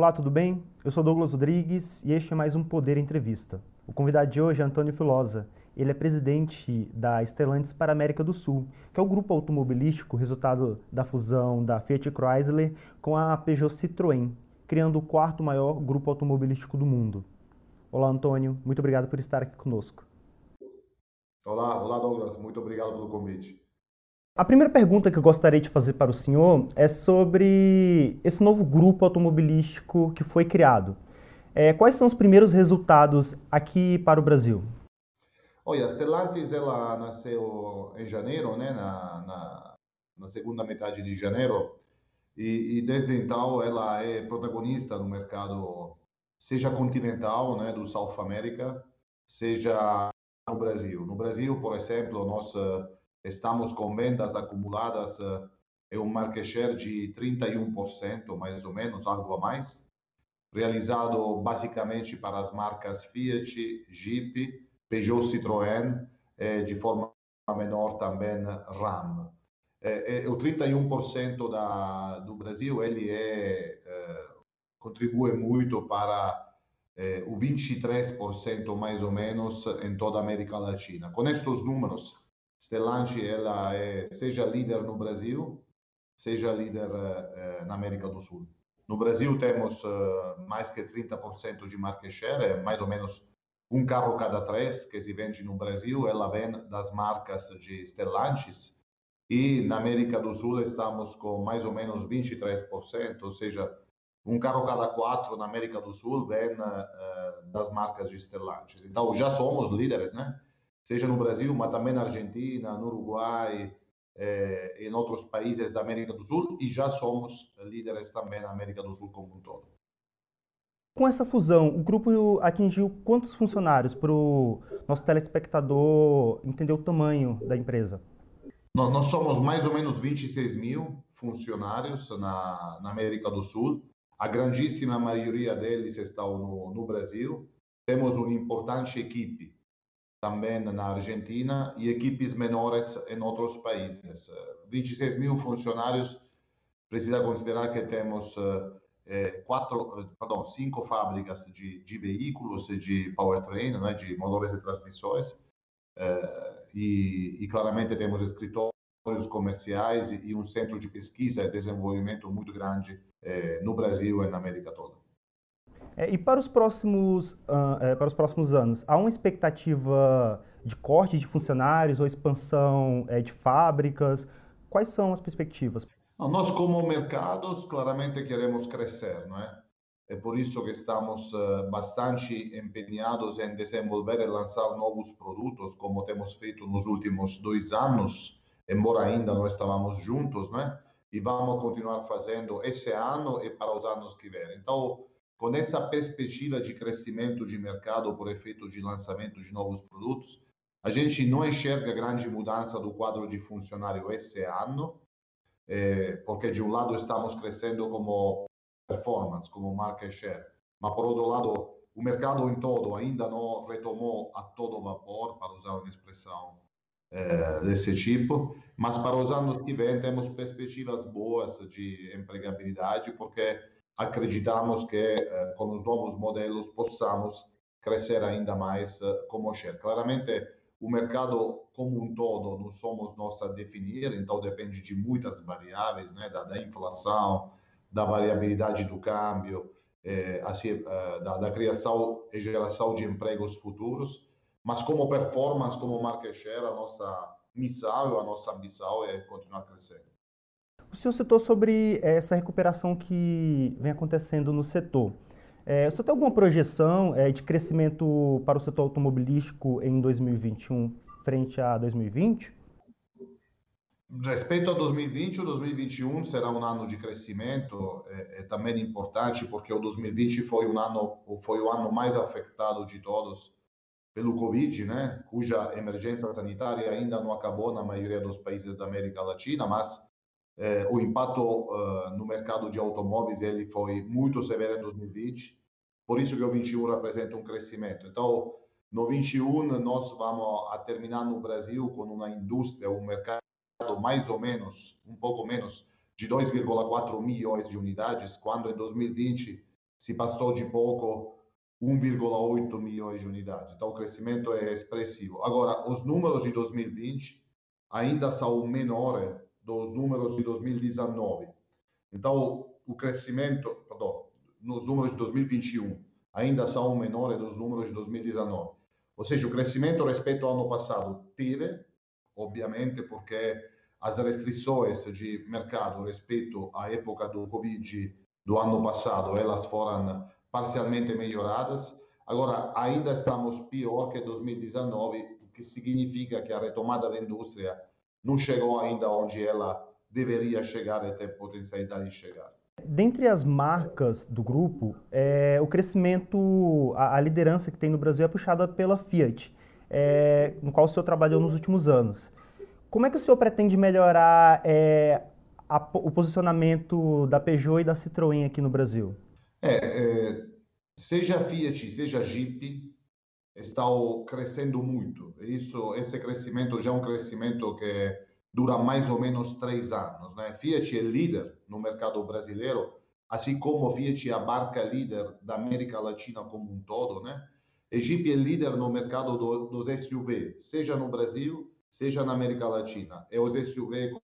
Olá, tudo bem? Eu sou Douglas Rodrigues e este é mais um Poder Entrevista. O convidado de hoje é Antônio Filosa. Ele é presidente da Stellantis para a América do Sul, que é o grupo automobilístico resultado da fusão da Fiat Chrysler com a Peugeot Citroën, criando o quarto maior grupo automobilístico do mundo. Olá, Antônio. Muito obrigado por estar aqui conosco. Olá, olá, Douglas. Muito obrigado pelo convite. A primeira pergunta que eu gostaria de fazer para o senhor é sobre esse novo grupo automobilístico que foi criado. É, quais são os primeiros resultados aqui para o Brasil? Olha, a Stellantis ela nasceu em janeiro, né, na, na, na segunda metade de janeiro, e, e, desde então ela é protagonista no mercado, seja continental, né, do South America, seja no Brasil. No Brasil, por exemplo, nós estamos com vendas acumuladas em um market share de 31%, mais ou menos, algo a mais, realizado basicamente para as marcas Fiat, Jeep, Peugeot Citroën, de forma menor também Ram. o 31% da, do Brasil ele é, contribui muito para o 23% mais ou menos em toda a América Latina. Com estes números, Stellantis ela é seja líder no Brasil, seja líder uh, na América do Sul. No Brasil temos uh, mais que 30% de market share, é mais ou menos um carro cada três que se vende no Brasil, ela vem das marcas de Stellantis. E na América do Sul estamos com mais ou menos 23%, ou seja, um carro cada quatro na América do Sul vem uh, das marcas de Stellantis. Então já somos líderes, né? Seja no Brasil, mas também na Argentina, no Uruguai, eh, em outros países da América do Sul e já somos líderes também na América do Sul como um todo. Com essa fusão, o grupo atingiu quantos funcionários para o nosso telespectador entender o tamanho da empresa? Nós, nós somos mais ou menos 26 mil funcionários na, na, América do Sul. A grandíssima maioria deles estão no, no Brasil. Temos uma importante equipe também na Argentina e equipes menores em outros países. 26 mil funcionários, precisa considerar que temos eh, quatro, perdão, cinco fábricas de, de veículos de powertrain, né, de motores e transmissões, eh, e, e, claramente temos escritórios comerciais e, um centro de pesquisa e desenvolvimento muito grande eh, no Brasil e na América toda. É, e para os, próximos, uh, para os próximos anos, há uma expectativa de corte de funcionários ou expansão é, de fábricas? Quais são as perspectivas? Nós, como mercados, claramente queremos crescer, não é? É por isso que estamos uh, bastante empenhados em desenvolver e lançar novos produtos, como temos feito nos últimos dois anos, embora ainda não estávamos juntos, né? E vamos continuar fazendo esse ano e para os anos que vêm. Então, com essa perspectiva de crescimento de mercado por efeito de lançamento de novos produtos, a gente não enxerga grande mudança do quadro de funcionário esse ano, é, porque de um lado estamos crescendo como performance, como market share, mas por outro lado o mercado em todo ainda não retomou a todo vapor, para usar uma expressão é, desse tipo, mas para os anos que vêm temos perspectivas boas de empregabilidade, porque acreditamos que eh, com os novos modelos possamos crescer ainda mais eh, como share. Claramente, o mercado como um todo não somos nós a definir, então depende de muitas variáveis, né, da, da inflação, da variabilidade do câmbio, eh, assim, eh, da, da, criação e geração de empregos futuros, mas como performance, como market share, a nossa missão, a nossa ambição é continuar crescendo. O senhor citou sobre essa recuperação que vem acontecendo no setor. É, o senhor tem alguma projeção é, de crescimento para o setor automobilístico em 2021 frente a 2020? Respeito a 2020, o 2021 será um ano de crescimento, é, é, também importante porque o 2020 foi um ano foi o ano mais afetado de todos pelo Covid, né, cuja emergência sanitária ainda não acabou na maioria dos países da América Latina, mas eh, o impacto uh, no mercado de automóveis ele foi muito severo em 2020, por isso que o 21 representa um crescimento. Então, no 21 nós vamos a terminar no Brasil com uma indústria, um mercado mais ou menos, um pouco menos de 2,4 milhões de unidades, quando em 2020 se passou de pouco 1,8 milhões de unidades. Então, o crescimento é expressivo. Agora, os números de 2020 ainda são menores dos números de 2019. Então, o crescimento, perdão, nos números de 2021 ainda são menores dos números de 2019. Ou seja, o crescimento respeito ao ano passado teve, obviamente, porque as restrições de mercado respeito à época do Covid do ano passado, elas foram parcialmente melhoradas. Agora, ainda estamos pior que 2019, o que significa que a retomada da indústria não chegou ainda onde ela deveria chegar e tem potencialidade de chegar. Dentre as marcas do grupo, é, o crescimento, a, a, liderança que tem no Brasil é puxada pela Fiat, é, no qual o senhor trabalhou nos últimos anos. Como é que o senhor pretende melhorar é, a, o posicionamento da Peugeot e da Citroën aqui no Brasil? É, é seja Fiat, seja Jeep, estão crescendo muito. Isso, esse crescimento já é um crescimento que dura mais ou menos três anos. Né? Fiat é líder no mercado brasileiro, assim como Fiat é a marca líder da América Latina como um todo. Né? E é líder no mercado do, dos SUV, seja no Brasil, seja na América Latina. E os SUV,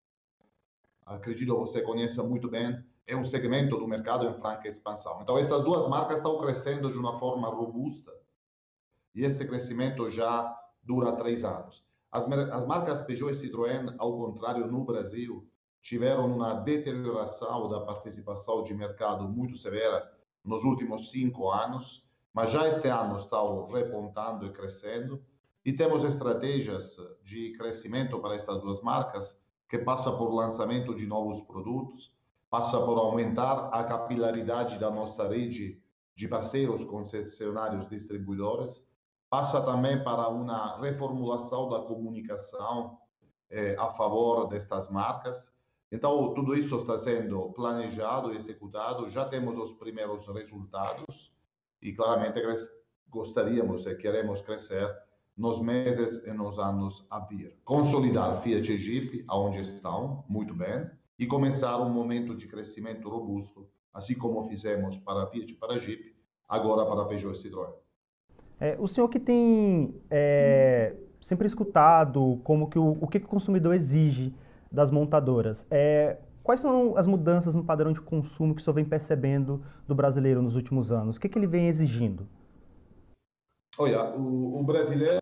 acredito que você conheça muito bem, é um segmento do mercado em franca expansão. Então, essas duas marcas estão crescendo de uma forma robusta e esse crescimento já dura três anos. As, as marcas Peugeot e Citroën, ao contrário, no Brasil, tiveram uma deterioração da participação de mercado muito severa nos últimos cinco anos, mas já este ano estão repontando e crescendo. E temos estratégias de crescimento para estas duas marcas, que passa por lançamento de novos produtos, passa por aumentar a capilaridade da nossa rede de parceiros concessionários distribuidores, passa também para uma reformulação da comunicação eh, a favor destas marcas. Então, tudo isso está sendo planejado e executado, já temos os primeiros resultados e claramente gostaríamos e queremos crescer nos meses e nos anos a vir. Consolidar Fiat e Jeep, aonde estão, muito bem, e começar um momento de crescimento robusto, assim como fizemos para Fiat e para Jeep, agora para Peugeot e Citroën. É, o senhor que tem é, sempre escutado como que o, o que, que o consumidor exige das montadoras, é, quais são as mudanças no padrão de consumo que o senhor vem percebendo do brasileiro nos últimos anos? O que, que ele vem exigindo? Olha, o, o brasileiro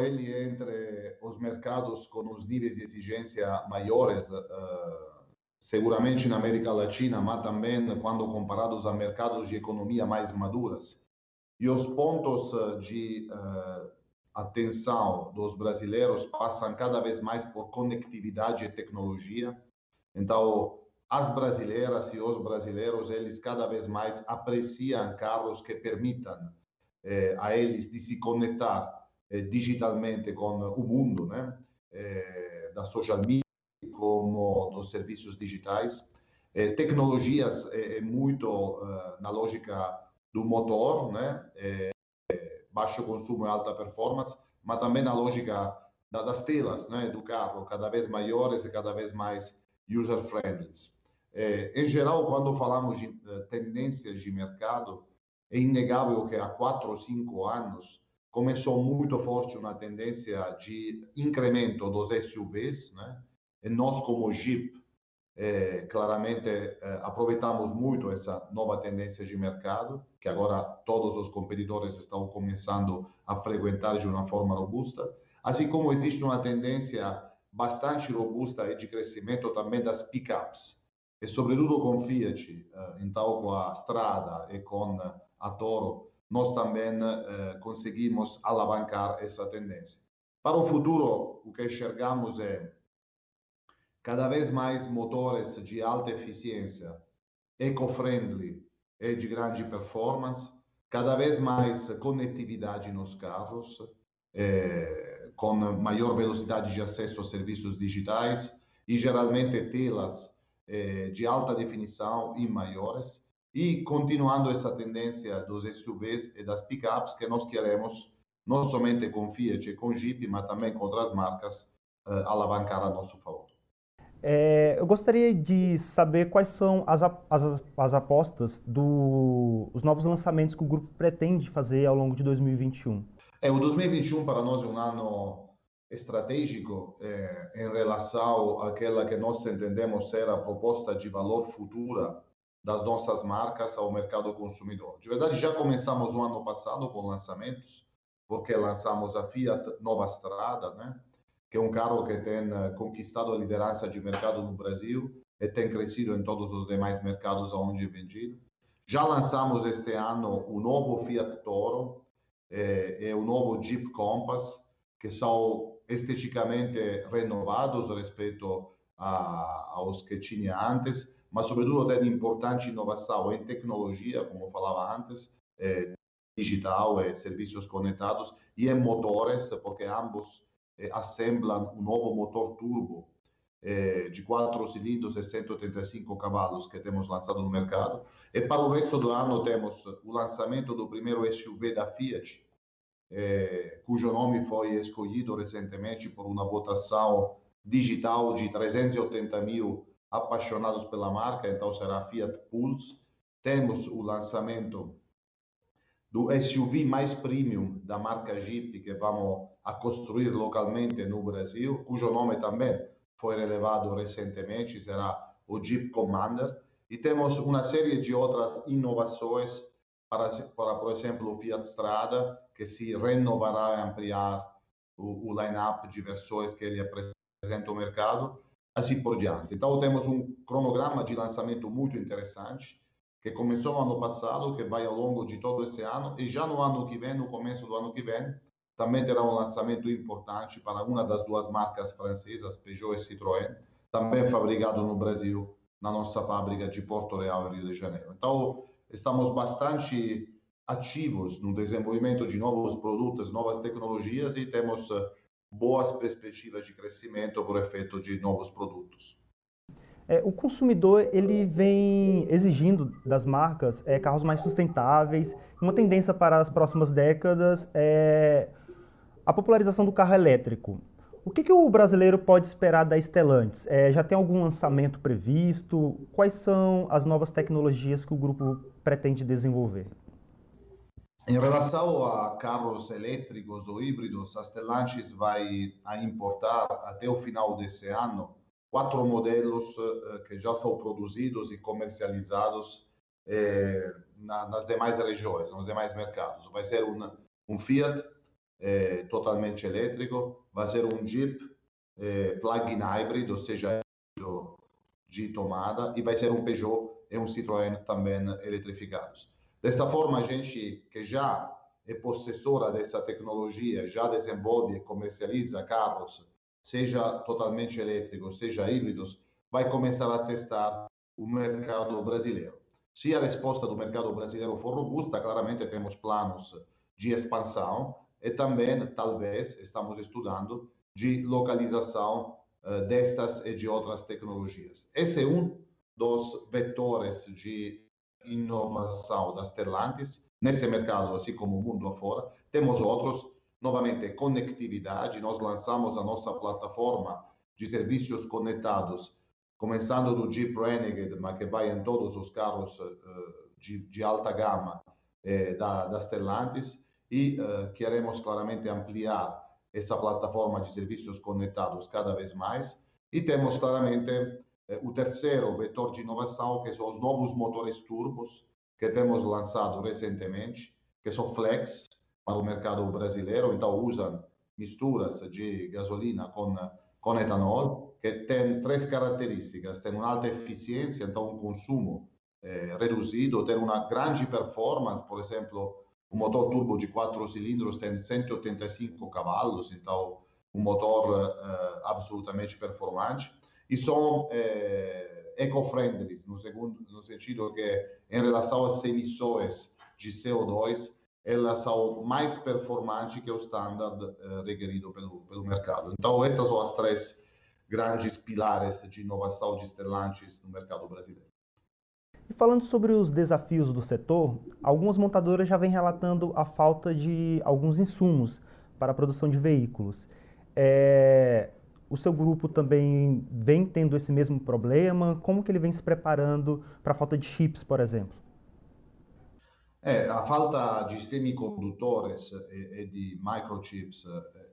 ele entre os mercados com os níveis de exigência maiores uh, seguramente na América Latina, mas também quando comparados a mercados de economia mais maduras. E os pontos eh, de uh, atenção dos brasileiros passam cada vez mais por conectividade e tecnologia. Então, as brasileiras e os brasileiros, eles cada vez mais apreciam carros que permitam eh, a eles de se conectar eh, digitalmente com o mundo, né? Eh, da social media, como dos serviços digitais. É, tecnologias é, muito na lógica do motor, né? É, baixo consumo e alta performance, mas também na lógica da, das telas né? do carro, cada vez maiores e cada vez mais user-friendly. em geral, quando falamos de uh, tendências de mercado, é inegável que há quatro ou cinco anos começou muito forte uma tendência de incremento dos SUVs, né? E nós, como Jeep, é, claramente é, aproveitamos muito essa nova tendência de mercado, que agora todos os competidores estão começando a frequentar de uma forma robusta, assim como existe uma tendência bastante robusta de crescimento também das pickups, e sobretudo com Fiat, então com a Strada e com a Toro, nós também conseguimos alavancar essa tendência. Para o futuro, o que enxergamos é cada vez mais motores de alta eficiência, eco-friendly e de grande performance, cada vez mais conectividade nos carros, eh, com maior velocidade de acesso a serviços digitais e geralmente telas eh, de alta definição e maiores, e continuando essa tendência dos SUVs e das pickups que nós queremos, não somente com Fiat e com Jeep, mas também com outras marcas, eh, alavancar a nosso favor. É, eu gostaria de saber quais são as, as, as apostas dos novos lançamentos que o grupo pretende fazer ao longo de 2021. É, o 2021 para nós é um ano estratégico é, em relação àquela que nós entendemos ser a proposta de valor futura das nossas marcas ao mercado consumidor. De verdade, já começamos o ano passado com lançamentos, porque lançamos a Fiat Nova Strada, né? Que é um carro que tem eh, conquistado a liderança de mercado no Brasil e tem crescido em todos os demais mercados onde é vendido. Já lançamos este ano o novo Fiat Toro e, e o novo Jeep Compass, que são esteticamente renovados respeito a, aos que tinha antes, mas sobretudo tem importante inovação em tecnologia, como falava antes, eh, digital e serviços conectados, e em motores, porque ambos eh, assemblam um novo motor turbo eh, de 4 cilindros e 185 cavalos que temos lançado no mercado. E para o resto do ano temos o lançamento do primeiro SUV da Fiat, eh, cujo nome foi escolhido recentemente por uma votação digital de 380 mil apaixonados pela marca, então será Fiat Pulse. Temos o lançamento do SUV mais premium da marca Jeep que vamos a construir localmente no Brasil, cujo nome também foi relevado recentemente, será o Jeep Commander. E temos uma série de outras inovações para, para por exemplo, o Fiat Strada, que se renovará e ampliar o, o line-up de versões que ele apresenta ao mercado, assim por diante. Então, temos um cronograma de lançamento muito interessante, que começou no ano passado, que vai ao longo de todo esse ano, e já no ano que vem, no começo do ano que vem, também terá um lançamento importante para uma das duas marcas francesas, Peugeot e Citroën, também fabricado no Brasil, na nossa fábrica de Porto Real, Rio de Janeiro. Então, estamos bastante ativos no desenvolvimento de novos produtos, novas tecnologias e temos eh, boas perspectivas de crescimento por efeito de novos produtos. É, o consumidor ele vem exigindo das marcas é, carros mais sustentáveis. Uma tendência para as próximas décadas é a popularização do carro elétrico. O que, que o brasileiro pode esperar da Stellantis? É, já tem algum lançamento previsto? Quais são as novas tecnologias que o grupo pretende desenvolver? Em relação a carros elétricos ou híbridos, a Stellantis vai importar até o final desse ano quatro modelos uh, que já são produzidos e comercializados eh, na, nas demais regiões, nos demais mercados. Vai ser um, um Fiat eh, totalmente elétrico, vai ser um Jeep plug-in hybrid, ou seja, de tomada, e vai ser um Peugeot e um Citroën também eletrificados. Desta forma, a gente que já é possessora dessa tecnologia, já desenvolve e comercializa carros seja totalmente elétricos, seja híbridos, vai começar a testar o mercado brasileiro. Se a resposta do mercado brasileiro for robusta, claramente temos planos de expansão e também, talvez, estamos estudando de localização uh, destas e de outras tecnologias. Esse é um dos vetores de inovação das Stellantis nesse mercado, assim como o mundo afora. Temos outros novamente, conectividade. Nós lançamos a nossa plataforma de serviços conectados, começando do Jeep Renegade, mas que vai em todos os carros uh, de, de, alta gama eh, da, da Stellantis, e uh, queremos claramente ampliar essa plataforma de serviços conectados cada vez mais. E temos claramente eh, o terceiro vetor de inovação, que são os novos motores turbos que temos lançado recentemente, que são Flex, para o mercado brasileiro, então usam misturas de gasolina com, com etanol, que tem três características: tem uma alta eficiência, então um consumo eh, reduzido, tem uma grande performance, por exemplo, o motor turbo de quatro cilindros tem 185 cavalos, então um motor eh, absolutamente performante, e são eh, eco-friendly, no, no sentido que, em relação às emissões de CO2, elas são mais performantes que o standard uh, requerido pelo, pelo mercado. Então, essas são as três grandes pilares de inovação de Stellantis no mercado brasileiro. E falando sobre os desafios do setor, algumas montadoras já vêm relatando a falta de alguns insumos para a produção de veículos. É... O seu grupo também vem tendo esse mesmo problema? Como que ele vem se preparando para a falta de chips, por exemplo? É, a falta de semicondutores e, e de microchips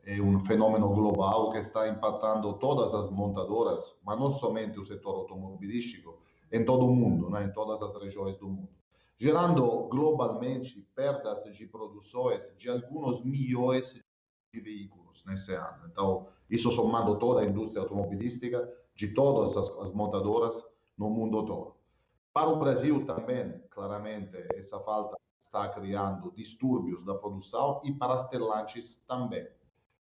é um fenômeno global que está impactando todas as montadoras, mas não somente o setor automobilístico, em todo o mundo, né, em todas as regiões do mundo, gerando globalmente perdas de produções de alguns milhões de veículos nesse ano. Então, isso somando toda a indústria automobilística de todas as, as montadoras no mundo todo. Para o Brasil também, claramente, essa falta está criando distúrbios da produção e para as Stellantis também.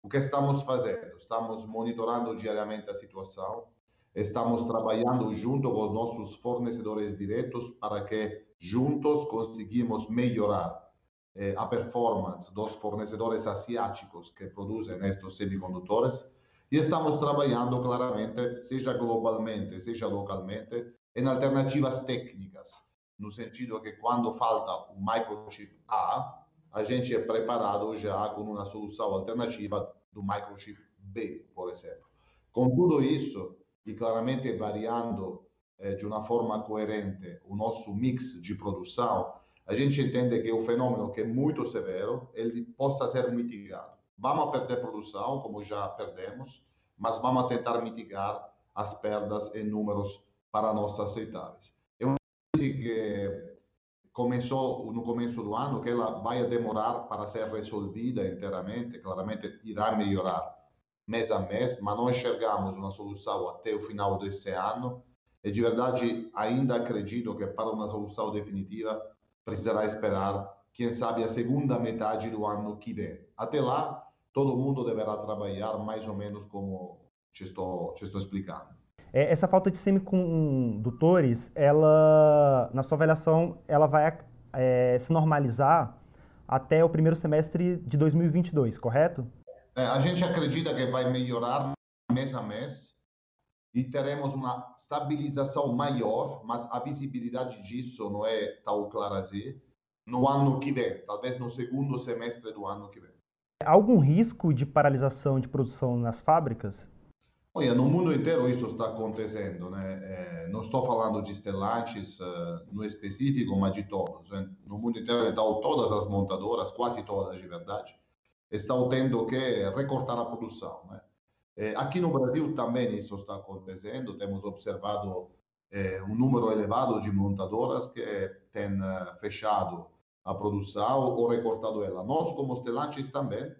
O que estamos fazendo? Estamos monitorando diariamente a situação, estamos trabalhando junto com os nossos fornecedores diretos para que juntos conseguimos melhorar eh, a performance dos fornecedores asiáticos que produzem estes semicondutores e estamos trabalhando claramente, seja globalmente, seja localmente, em alternativas técnicas, no sentido que quando falta um microchip A, a gente é preparado já com uma solução alternativa do microchip B, por exemplo. Com tudo isso, e claramente variando eh, de uma forma coerente o nosso mix de produção, a gente entende que um fenômeno que é muito severo, ele possa ser mitigado. Vamos perder produção, como já perdemos, mas vamos tentar mitigar as perdas em números para nós aceitáveis. É uma crise que começou no começo do ano, que ela vai demorar para ser resolvida inteiramente, claramente irá melhorar mês a mês, mas não enxergamos uma solução até o final desse ano. E de verdade, ainda acredito que para uma solução definitiva precisará esperar, quem sabe, a segunda metade do ano que vem. Até lá, todo mundo deverá trabalhar mais ou menos como te estou, te estou explicando. É, essa falta de semicondutores, ela, na sua avaliação, ela vai é, se normalizar até o primeiro semestre de 2022, correto? É, a gente acredita que vai melhorar mês a mês e teremos uma estabilização maior, mas a visibilidade disso não é tão clara assim no ano que vem, talvez no segundo semestre do ano que vem. Há algum risco de paralisação de produção nas fábricas? Olha, no mundo inteiro isso está acontecendo, né? É, não estou falando de Stellantis uh, no específico, mas de todos. Né? No mundo inteiro, então, todas as montadoras, quase todas de verdade, estão tendo que recortar a produção. Né? É, aqui no Brasil também isso está acontecendo. Temos observado é, um número elevado de montadoras que têm uh, fechado a produção ou recortado ela. Nós, como Stellantis, também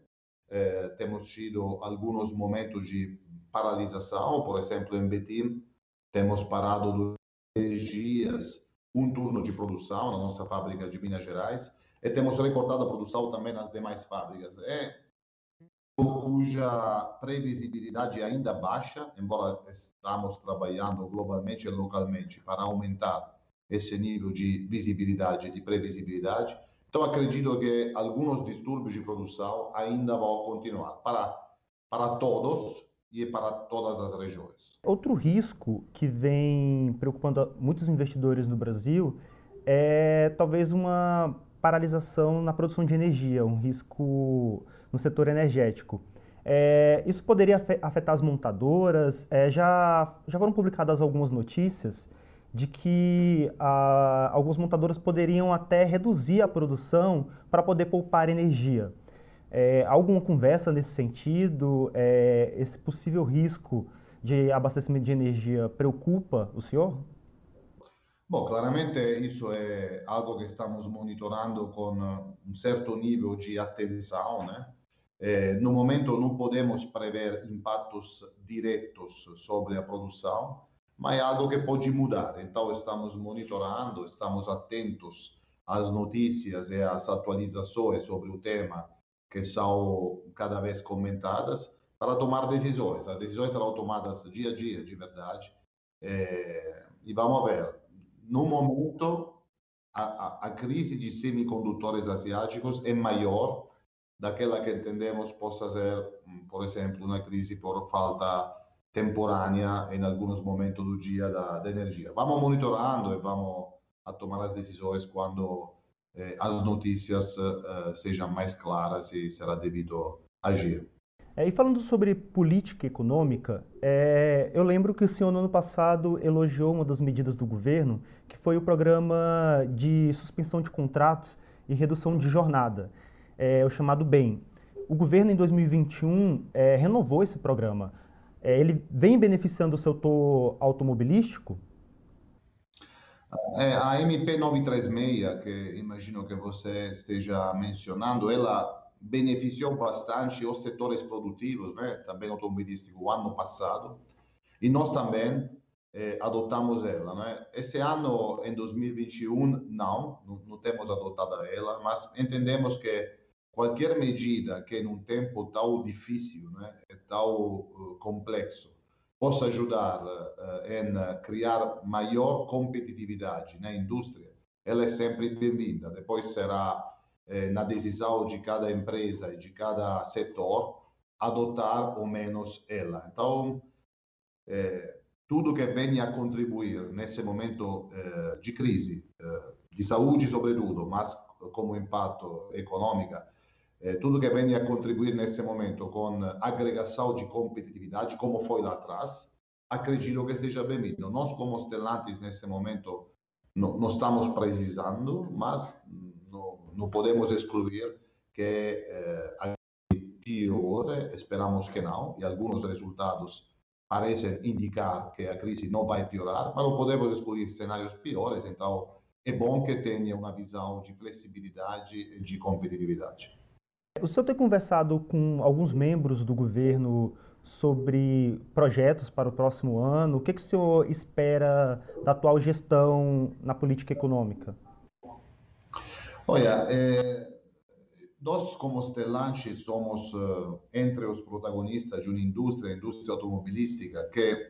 é, temos tido alguns momentos de paralisação. Por exemplo, em Betim, temos parado dois dias um turno de produção na nossa fábrica de Minas Gerais e temos recortado a produção também nas demais fábricas. É cuja previsibilidade ainda baixa, embora estamos trabalhando globalmente e localmente para aumentar esse nível de visibilidade, de previsibilidade. Então, acredito que alguns distúrbios de produção ainda vão continuar para, para todos e para todas as regiões. Outro risco que vem preocupando muitos investidores no Brasil é talvez uma paralisação na produção de energia, um risco no setor energético. É, isso poderia afetar as montadoras? É, já, já foram publicadas algumas notícias de que ah, algumas montadoras poderiam até reduzir a produção para poder poupar energia. É, alguma conversa nesse sentido? Esse possível risco de abastecimento de energia preocupa o senhor? Bom, claramente isso é algo que estamos monitorando com um certo nível de atenção, né? É, no momento não podemos prever impactos diretos sobre a produção, mas é algo que pode mudar. Então estamos monitorando, estamos atentos às notícias e às atualizações sobre o tema que são cada vez comentadas para tomar decisões. As decisões serão tomadas dia a dia, de verdade. É, e vamos ver no momento, a, a, crise de semicondutores asiáticos é maior daquela que entendemos possa ser, hum, por exemplo, uma crise por falta temporânea em alguns momentos do dia da, da energia. Vamos monitorando e vamos a tomar as decisões quando eh, as notícias eh, sejam mais claras e será devido agir. É, e falando sobre política econômica, é, eu lembro que o senhor no ano passado elogiou uma das medidas do governo, que foi o programa de suspensão de contratos e redução de jornada, é, o chamado BEM. O governo, em 2021, é, renovou esse programa. É, ele vem beneficiando o setor automobilístico? É, a MP 936, que imagino que você esteja mencionando, ela beneficiou bastante os setores produtivos, né, também automobilístico, o ano passado, e nós também eh, adotamos ela. Né? Esse ano, em 2021, não, não, não temos adotado ela, mas entendemos que qualquer medida que, num tempo tão difícil, né, tão uh, complexo, possa ajudar uh, em criar maior competitividade na indústria, ela é sempre bem-vinda. Depois será na decisão de cada empresa e de cada setor adotar ou menos ela. Então, eh, tudo que venha a contribuir nesse momento eh, de crise, eh, de saúde sobretudo, mas como impacto econômico, eh, tudo que venha a contribuir nesse momento com agregação de competitividade, como foi lá atrás, acredito que seja bem-vindo. Nós, como Stellantis, nesse momento, não, não estamos precisando, mas não podemos excluir que eh, a pior, esperamos que não, e alguns resultados parecem indicar que a crise não vai piorar, mas não podemos excluir cenários piores, então é bom que tenha uma visão de flexibilidade e de competitividade. O senhor tem conversado com alguns membros do governo sobre projetos para o próximo ano. O que, que o senhor espera da atual gestão na política econômica? Olha, é, nós como Stellantis somos uh, entre os protagonistas de uma indústria, a indústria automobilística, que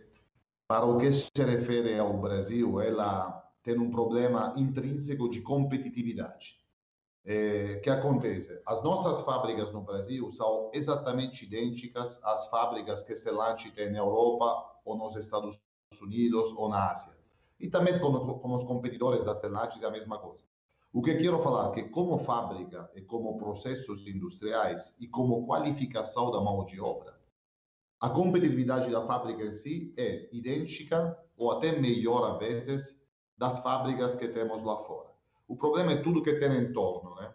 para o que se refere ao Brasil, ela tem um problema intrínseco de competitividade. É, que acontece? As nossas fábricas no Brasil são exatamente idênticas às fábricas que Stellantis tem na Europa ou nos Estados Unidos ou na Ásia. E também com, com os competidores da Stellantis é a mesma coisa. O que quero falar é que, como fábrica e como processos industriais e como qualificação da mão de obra, a competitividade da fábrica em si é idêntica ou até melhor, a vezes, das fábricas que temos lá fora. O problema é tudo que tem em torno, né?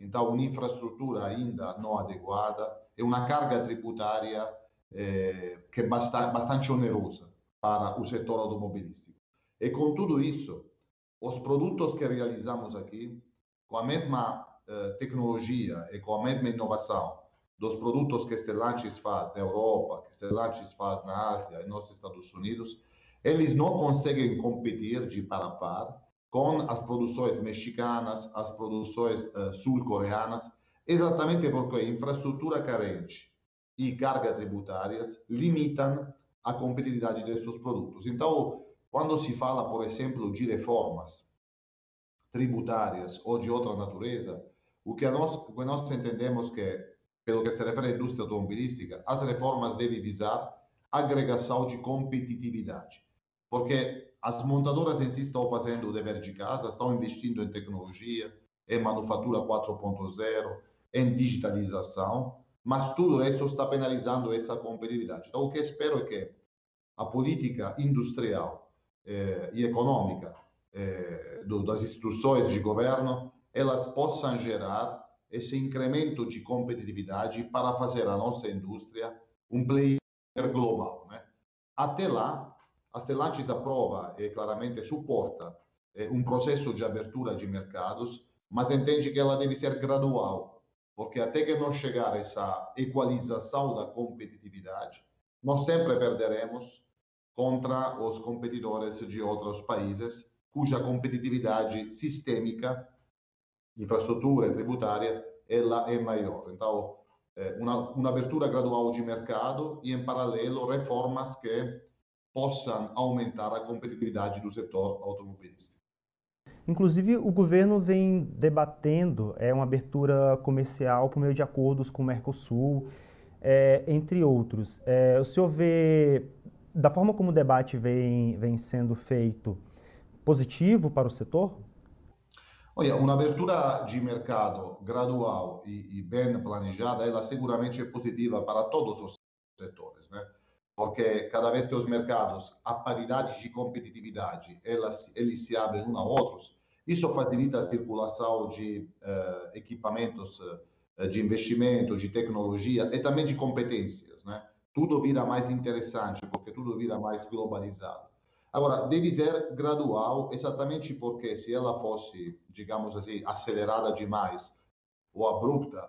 Então, uma infraestrutura ainda não adequada e uma carga tributária eh, que é bastante, bastante onerosa para o setor automobilístico. E com tudo isso, os produtos que realizamos aqui, com a mesma uh, tecnologia e com a mesma inovação dos produtos que Stellantis faz na Europa, que Stellantis faz na Ásia e nos Estados Unidos, eles não conseguem competir de par a par com as produções mexicanas, as produções uh, sul-coreanas, exatamente porque infraestrutura carente e cargas tributárias limitam a competitividade desses produtos. Então, quando se fala, por exemplo, de reformas tributárias ou de outra natureza, o que nós, entendemos que, pelo que se refere à indústria automobilística, as reformas devem visar agregação de competitividade. Porque as montadoras em si estão fazendo o dever de casa, estão investindo em tecnologia, em manufatura 4.0, em digitalização, mas tudo isso está penalizando essa competitividade. Então, o que espero é que a política industrial eh, e econômica eh, do, das instituições de governo, elas possam gerar esse incremento de competitividade para fazer a nossa indústria um player global. Né? Até lá, a Stellantis aprova e claramente suporta eh, um processo de abertura de mercados, mas entende que ela deve ser gradual, porque até que não chegar essa equalização da competitividade, nós sempre perderemos contra os competidores de outros países cuja competitividade sistêmica, infraestrutura e tributária, ela é maior. Então, uma, uma abertura gradual de mercado e, em paralelo, reformas que possam aumentar a competitividade do setor automobilístico. Inclusive, o governo vem debatendo é, uma abertura comercial por meio de acordos com o Mercosul, é, entre outros. É, o senhor vê da forma como o debate vem, vem sendo feito, positivo para o setor? Olha, uma abertura de mercado gradual e, e bem planejada, ela seguramente é positiva para todos os setores, né? Porque cada vez que os mercados, a paridade de competitividade, elas, eles se abrem um a outros, isso facilita a circulação de uh, equipamentos uh, de investimento, de tecnologia e também de competências, né? Tudo vira mais interessante porque tudo vira mais globalizado. Agora, deve ser gradual, exatamente porque se ela fosse, digamos assim, acelerada demais ou abrupta,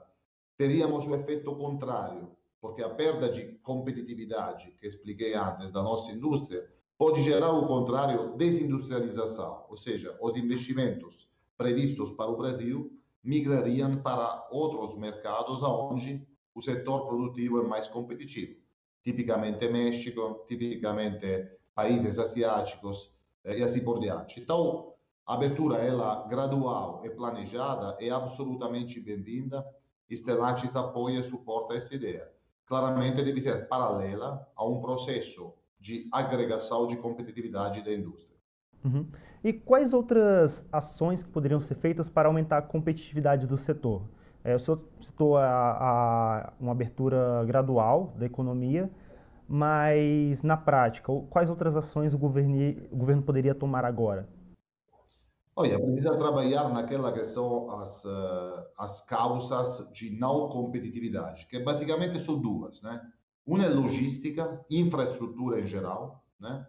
teríamos o efeito contrário, porque a perda de competitividade que expliquei antes da nossa indústria pode gerar o contrário, desindustrialização, ou seja, os investimentos previstos para o Brasil migrariam para outros mercados onde o setor produtivo é mais competitivo, tipicamente México, tipicamente países asiáticos eh, e assim por diante. Então, a abertura ela gradual e planejada é absolutamente bem-vinda. Stellantis apoia e suporta essa ideia. Claramente deve ser paralela a um processo de agregação de competitividade da indústria. Uhum. E quais outras ações que poderiam ser feitas para aumentar a competitividade do setor? É, o senhor citou a, a, uma abertura gradual da economia, mas, na prática, quais outras ações o governo, o governo poderia tomar agora? Olha, precisa trabalhar naquela que são as, uh, as causas de não competitividade, que basicamente são duas, né? Uma é logística, infraestrutura em geral, né?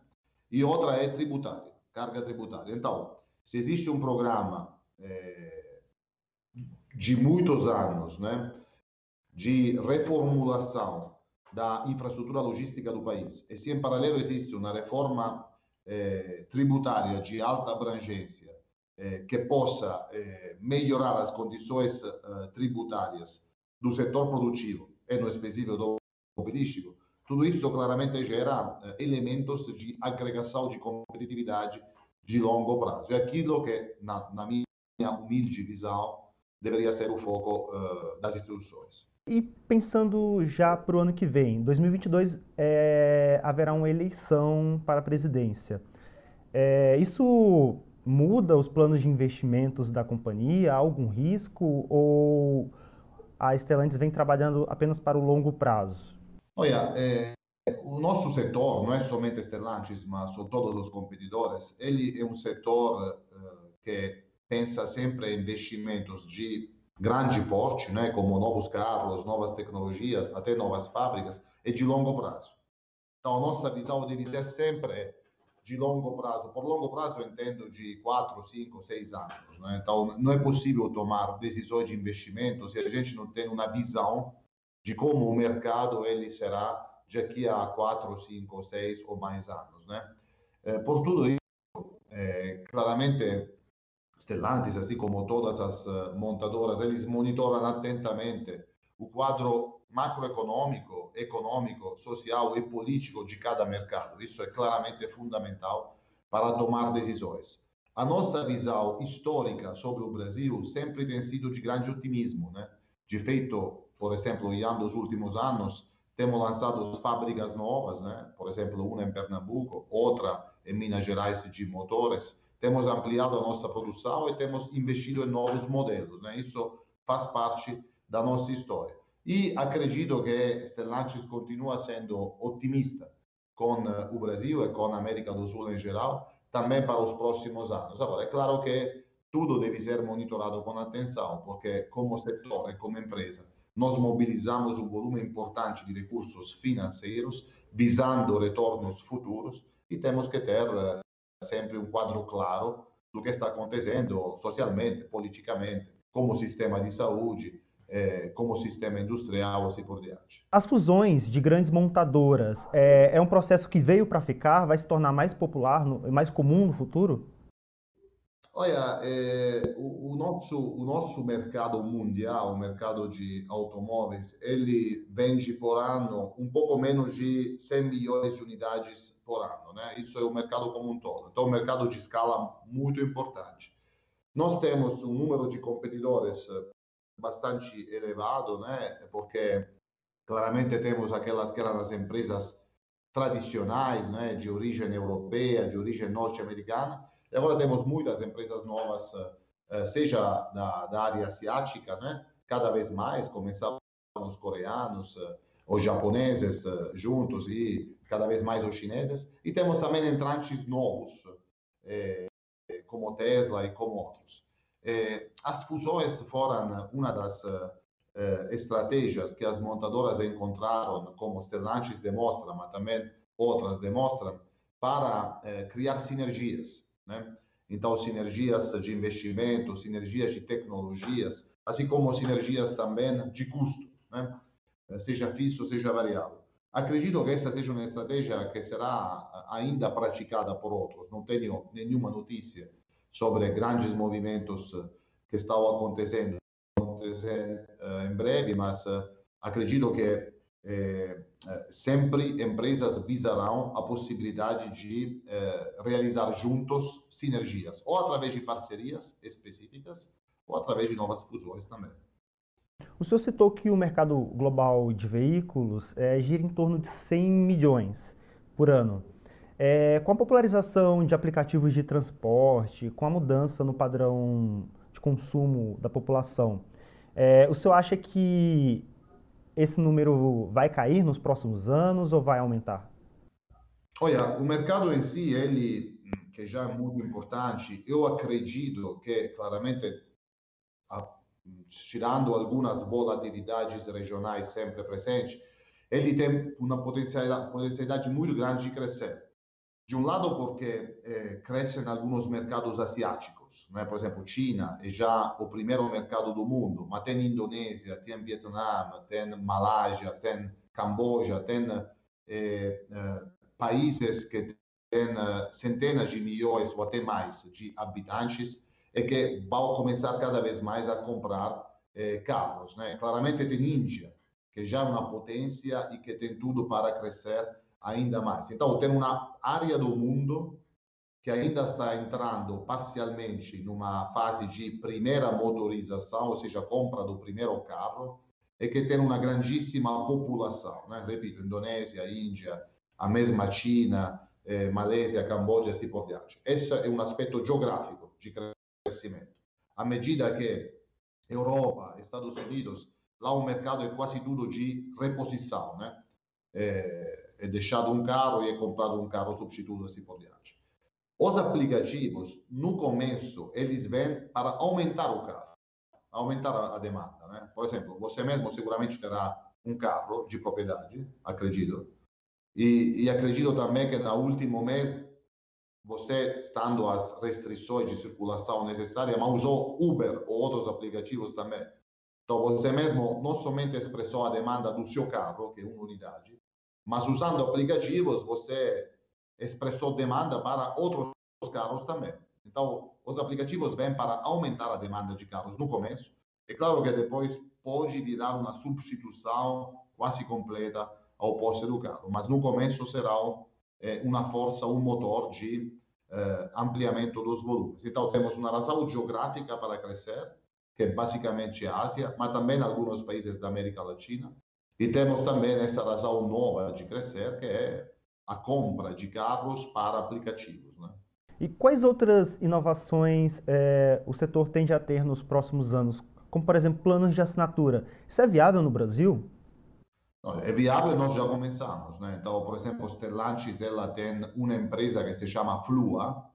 E outra é tributária, carga tributária. Então, se existe um programa é, de muitos anos, né? De reformulação da infraestrutura logística do país. E se em paralelo existe uma reforma eh, tributária de alta abrangência eh, que possa eh, melhorar as condições tributárias do setor produtivo e no específico do automobilístico, tudo isso claramente gera elementos de agregação de competitividade de longo prazo. É aquilo que, na, na minha humilde visão, deveria ser o foco das instituições. E pensando já para o ano que vem, 2022 é, haverá uma eleição para a presidência. É, isso muda os planos de investimentos da companhia? Há algum risco? Ou a Stellantis vem trabalhando apenas para o longo prazo? Olha, é, o nosso setor, não é somente Stellantis, mas são todos os competidores, ele é um setor uh, que pensa sempre em investimentos de grande porte, né, como novos carros, novas tecnologias, até novas fábricas, é de longo prazo. Então, a nossa visão deve ser sempre de longo prazo. Por longo prazo, eu entendo de 4, 5, 6 anos. Né? Então, não é possível tomar decisões de investimento se a gente não tem uma visão de como o mercado ele será daqui a 4, 5, 6 ou mais anos. Né? É, por tudo isso, é, claramente, Stellantis, assim como todas as eh, montadoras, eles monitoram atentamente o quadro macroeconômico, econômico, social e político de cada mercado. Isso é claramente fundamental para tomar decisões. A nossa visão histórica sobre o Brasil sempre tem sido de grande otimismo, né? De feito, por exemplo, em dos últimos anos, temos lançado fábricas novas, né? Por exemplo, uma em Pernambuco, outra em Minas Gerais de motores temos ampliado a nossa produção e temos investido em novos modelos. Né? Isso faz parte da nossa história. E acredito que Stellantis continua sendo otimista com eh, o Brasil e com a América do Sul em geral, também para os próximos anos. Agora, é claro que tudo deve ser monitorado com atenção, porque como setor e como empresa, nós mobilizamos um volume importante de recursos financeiros visando retornos futuros e temos que ter eh, sempre um quadro claro do que está acontecendo socialmente, politicamente, como sistema de saúde, é, como sistema industrial, assim por diante. As fusões de grandes montadoras é, é um processo que veio para ficar, vai se tornar mais popular, mais comum no futuro? Olha, é, o, o, nosso, o nosso mercado mundial, o mercado de automóveis, ele vende por ano um pouco menos de 100 milhões de unidades por ano, né? Isso é o mercado como um todo. Então, é um mercado de escala muito importante. Nós temos um número de competidores bastante elevado, né? Porque claramente temos aquelas que eram as empresas tradicionais, né? De origem europeia, de origem norte-americana, e agora temos muitas empresas novas seja da, da área asiática, né? cada vez mais começaram os coreanos, os japoneses juntos e cada vez mais os chineses. E temos também entrantes novos, como Tesla e como outros. as fusões foram uma das estratégias que as montadoras encontraram, como Stellantis demonstra, mas também outras demonstram, para criar sinergias. Né? Então, sinergias de investimento, sinergias de tecnologias, assim como sinergias também de custo, né? seja fixo, seja variável. Acredito que essa seja uma estratégia que será ainda praticada por outros. Não tenho nenhuma notícia sobre grandes movimentos que estão acontecendo, acontecendo em breve, mas acredito que eh, sempre empresas visarão a possibilidade de eh, realizar juntos sinergias, ou através de parcerias específicas, ou através de novas fusões também. O senhor citou que o mercado global de veículos é, gira em torno de 100 milhões por ano. É, com a popularização de aplicativos de transporte, com a mudança no padrão de consumo da população, é, o senhor acha que esse número vai cair nos próximos anos ou vai aumentar? Olha, o mercado em si, ele que já é muito importante, eu acredito que claramente tirando algumas volatilidades regionais sempre presentes, ele tem uma potencialidade, potencialidade muito grande de crescer. De um lado, porque eh, cresce em alguns mercados asiáticos, né? por exemplo, China é já o primeiro mercado do mundo, mas tem Indonésia, tem Vietnã, tem Malásia, tem Camboja, tem eh, eh, países que têm centenas de milhões ou até mais de habitantes e que vão começar cada vez mais a comprar carros. Né? Claramente tem Índia, que já é uma potência e que tem tudo para crescer ainda mais. Então, tem uma área do mundo que ainda está entrando parcialmente numa fase de primeira motorização, ou seja, compra do primeiro carro, e que tem uma grandíssima população. Né? Repito, Indonésia, Índia, a mesma China, eh, Malésia, Camboja assim por diante. Esse é um aspecto geográfico de crescimento. À medida que Europa, Estados Unidos, lá o mercado é quase tudo de reposição, né? É, é deixado um carro e é comprado um carro substituto assim por diante. Os aplicativos, no começo, eles vêm para aumentar o carro, aumentar a, demanda. Né? Por exemplo, você mesmo seguramente terá um carro de propriedade, acredito. E, e acredito também que no último mês, você, estando as restrições de circulação necessárias, mas usou Uber ou outros aplicativos também. Então, você mesmo não somente expressou a demanda do seu carro, que é uma unidade, mas usando aplicativos, você expressou demanda para outros carros também. Então, os aplicativos vêm para aumentar a demanda de carros no começo. É claro que depois pode virar uma substituição quase completa ao poste do carro, mas no começo será é, uma força, um motor de é, ampliamento dos volumes. Então, temos uma razão geográfica para crescer, que é basicamente a Ásia, mas também alguns países da América Latina. E temos também essa razão nova de crescer, que é a compra de carros para aplicativos. Né? E quais outras inovações é, o setor tende a ter nos próximos anos? Como, por exemplo, planos de assinatura. Isso é viável no Brasil? É viável, nós já começamos. Né? Então, por exemplo, Stellantis ela tem uma empresa que se chama Flua,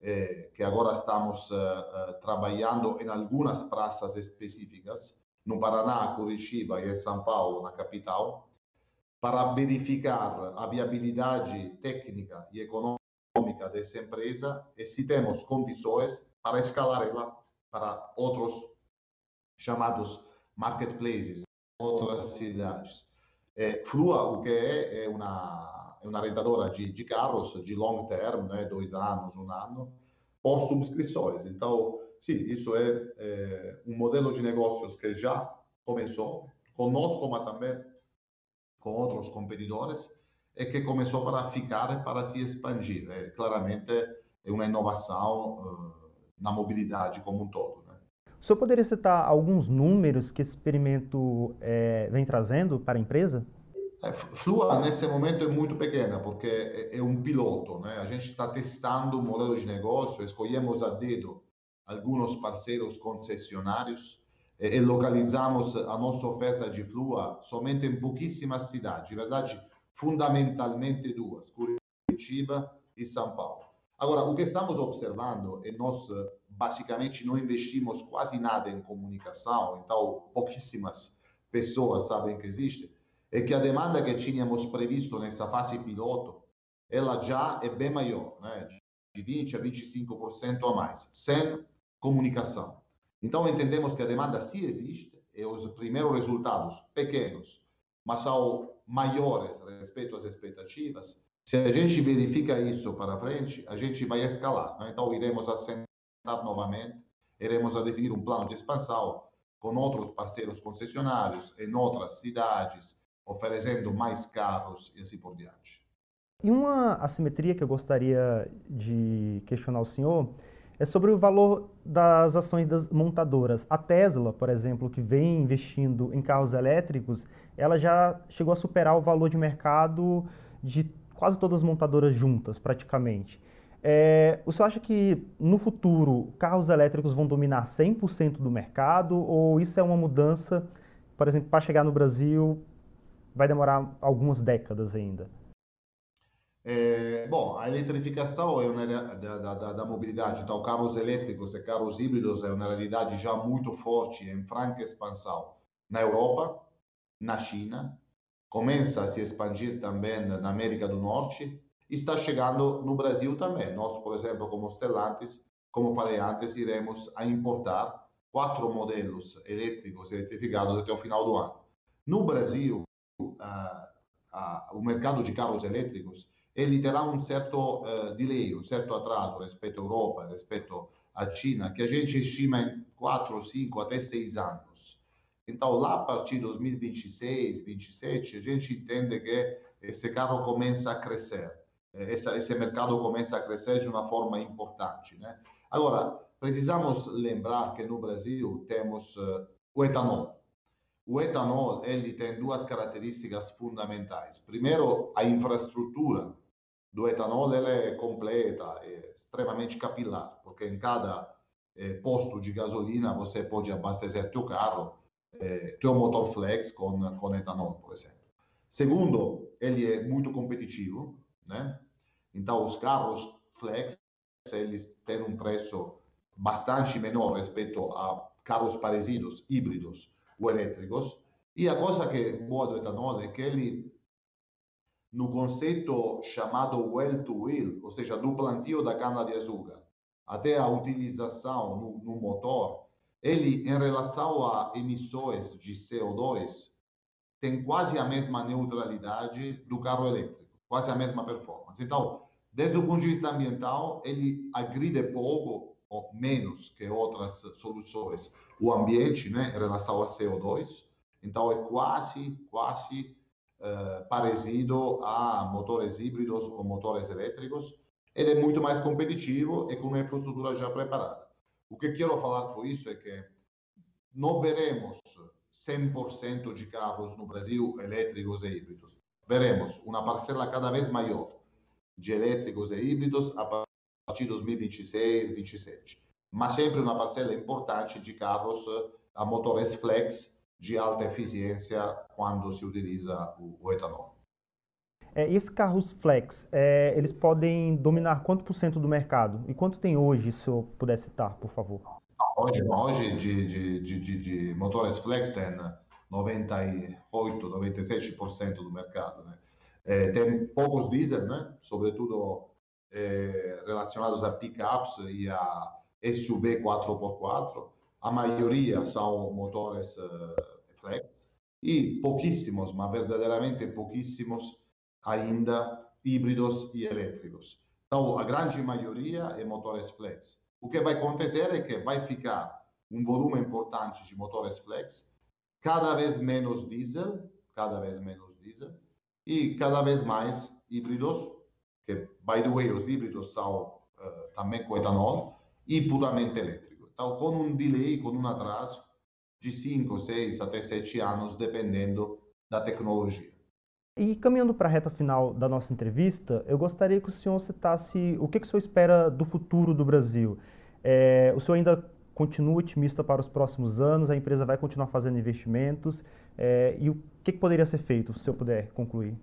eh, que agora estamos uh, trabalhando em algumas praças específicas, no Paraná, Curitiba e em São Paulo, na capital, para verificar a viabilidade técnica e econômica dessa empresa e se temos condições para escalar ela para outros chamados marketplaces, outras cidades. É, Flua, o que é, é uma, é uma rentadora de, de carros de long term, né, dois anos, um ano, por subscrições. Então, sim, isso é, é, um modelo de negócios que já começou conosco, mas também com outros competidores, e que começou para ficar, para se expandir. É, claramente é uma inovação uh, na mobilidade como um todo. Né? O senhor poderia citar alguns números que esse experimento é, vem trazendo para a empresa? É, Flua, nesse momento, é muito pequena, porque é, é um piloto. Né? A gente está testando um modelo de negócio, escolhemos a dedo alguns parceiros concessionários e, localizamos a nossa oferta de flua somente em pouquíssimas cidades, verdade, fundamentalmente duas, Curitiba e São Paulo. Agora, o que estamos observando, e nós basicamente não investimos quase nada em comunicação, então pouquíssimas pessoas sabem que existe, é que a demanda que tínhamos previsto nessa fase piloto, ela já é bem maior, né? de 20% a 25% a mais, sem comunicação. Então, entendemos que a demanda sim existe, e os primeiros resultados pequenos, mas são maiores respeito às expectativas. Se a gente verifica isso para frente, a gente vai escalar. Né? Então, iremos assentar novamente, iremos definir um plano de expansão com outros parceiros concessionários em outras cidades, oferecendo mais carros e assim por diante. E uma assimetria que eu gostaria de questionar o senhor é sobre o valor das ações das montadoras. A Tesla, por exemplo, que vem investindo em carros elétricos, ela já chegou a superar o valor de mercado de quase todas as montadoras juntas, praticamente. É, o senhor acha que no futuro carros elétricos vão dominar 100% do mercado ou isso é uma mudança, por exemplo, para chegar no Brasil vai demorar algumas décadas ainda? É, bom, a eletrificação é uma, da, da, da, mobilidade, então carros elétricos e carros híbridos é uma realidade já muito forte, em franca expansão na Europa, na China, começa a se expandir também na América do Norte e está chegando no Brasil também. Nós, por exemplo, como Stellantis, como falei antes, iremos a importar quatro modelos elétricos eletrificados até o final do ano. No Brasil, o mercado de carros elétricos ele terá um certo uh, delay, um certo atraso respeito à Europa, respeito à China, que a gente estima em 4, 5, até 6 anos. Então, lá a partir de 2026, 2027, a gente entende que esse carro começa a crescer, esse, esse mercado começa a crescer de uma forma importante. Né? Agora, precisamos lembrar que no Brasil temos uh, o etanol. O etanol ele tem duas características fundamentais. Primeiro, a infraestrutura do etanol ela é completa, é extremamente capilar, porque em cada é, posto de gasolina você pode abastecer teu carro, é, teu motor flex com, com etanol, por exemplo. Segundo, ele é muito competitivo, né? Então os carros flex eles têm um preço bastante menor respeito a carros parecidos, híbridos ou elétricos. E a coisa que é boa do etanol é que ele no conceito chamado well to wheel, ou seja, do plantio da cana-de-açúcar até a utilização no, no, motor, ele, em relação a emissões de CO2, tem quase a mesma neutralidade do carro elétrico, quase a mesma performance. Então, desde o ponto de vista ambiental, ele agride pouco ou menos que outras soluções o ambiente, né, em relação a CO2. Então, é quase, quase eh, parecido a motores híbridos ou motores elétricos. Ele é muito mais competitivo e com uma infraestrutura já preparada. O que quero falar com isso é que não veremos 100% de carros no Brasil elétricos e híbridos. Veremos uma parcela cada vez maior de elétricos e híbridos a partir de 2026, 2027. Mas sempre uma parcela importante de carros a motores flex de alta eficiência quando se utiliza o, o etanol. É, esses carros flex, é, eles podem dominar quanto por cento do mercado? E quanto tem hoje, se eu puder citar, por favor? Hoje, hoje de, de, de, de motores flex tem 98, 97% do mercado. Né? É, tem poucos diesel, né? sobretudo é, relacionados a pickups e a SUV 4x4, a maioria são motores uh, flex e pouquíssimos, mas verdadeiramente pouquíssimos ainda híbridos e elétricos. Então, a grande maioria é motores flex. O que vai acontecer é que vai ficar um volume importante de motores flex, cada vez menos diesel, cada vez menos diesel, e cada vez mais híbridos, que, by the way, os híbridos são uh, também com etanol, e puramente elétricos. Então, com um delay, com um atraso de 5, 6 até 7 anos, dependendo da tecnologia. E caminhando para a reta final da nossa entrevista, eu gostaria que o senhor citasse o que, que o senhor espera do futuro do Brasil. É, o senhor ainda continua otimista para os próximos anos? A empresa vai continuar fazendo investimentos? É, e o que, que, poderia ser feito, se eu puder concluir?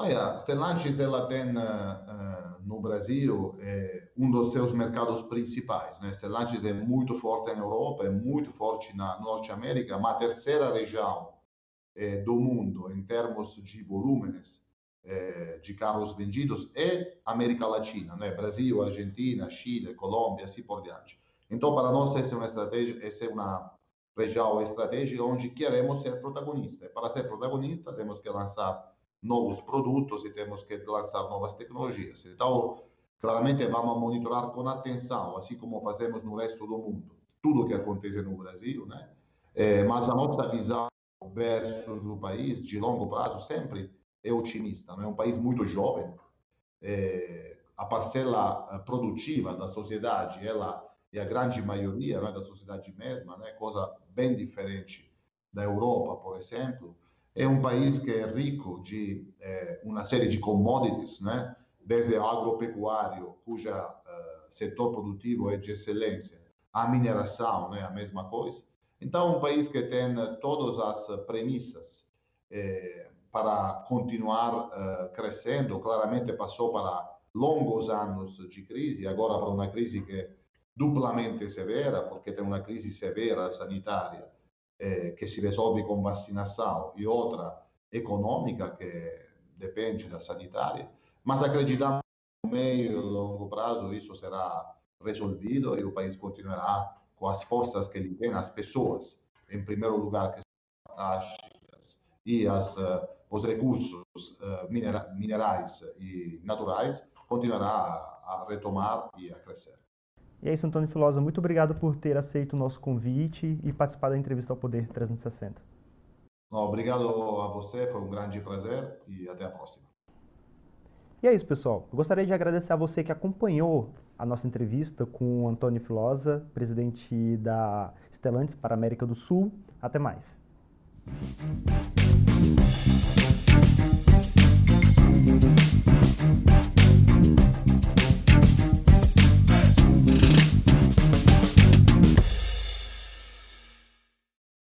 Olha, Stellantis ela tem uh, no Brasil é, um dos seus mercados principais. Né? Stellantis é muito forte na Europa, é muito forte na Norte América, mas a terceira região é, do mundo em termos de volumes é, de carros vendidos é América Latina, né? Brasil, Argentina, Chile, Colômbia, assim por diante. Então, para nós essa é uma estratégia, essa é uma região estratégica onde queremos ser protagonista. Para ser protagonista, temos que lançar novos produtos e temos que lançar novas tecnologias. Então, claramente vamos monitorar com atenção, assim como fazemos no resto do mundo, tudo o que acontece no Brasil, né? É, mas a nossa visão versus o país de longo prazo sempre é otimista. Não é um país muito jovem. É, a parcela eh, produtiva da sociedade, ela é a grande maioria né, da sociedade mesma, né? Coisa bem diferente da Europa, por exemplo é um país que é rico de é, uma série de commodities, né? desde agropecuário, cuja uh, setor produtivo é de excelência, a mineração, né? a mesma coisa. Então, um país que tem todas as premissas é, para continuar uh, crescendo, claramente passou para longos anos de crise, agora para uma crise que é duplamente severa, porque tem uma crise severa sanitária, eh, che si con vacinação e outra econômica que depende da sanitária, mas acreditamos que no meio e longo prazo isso será resolvido e o país continuará com as forças que ele tem, as pessoas, em primeiro lugar, que são e as, uh, os recursos uh, minera minerais e naturais, continuará a retomar e a crescer. E é isso, Antônio Filosa, muito obrigado por ter aceito o nosso convite e participar da entrevista ao Poder 360. Obrigado a você, foi um grande prazer e até a próxima. E é isso, pessoal. Eu gostaria de agradecer a você que acompanhou a nossa entrevista com o Antônio Filosa, presidente da Stellantis para a América do Sul. Até mais.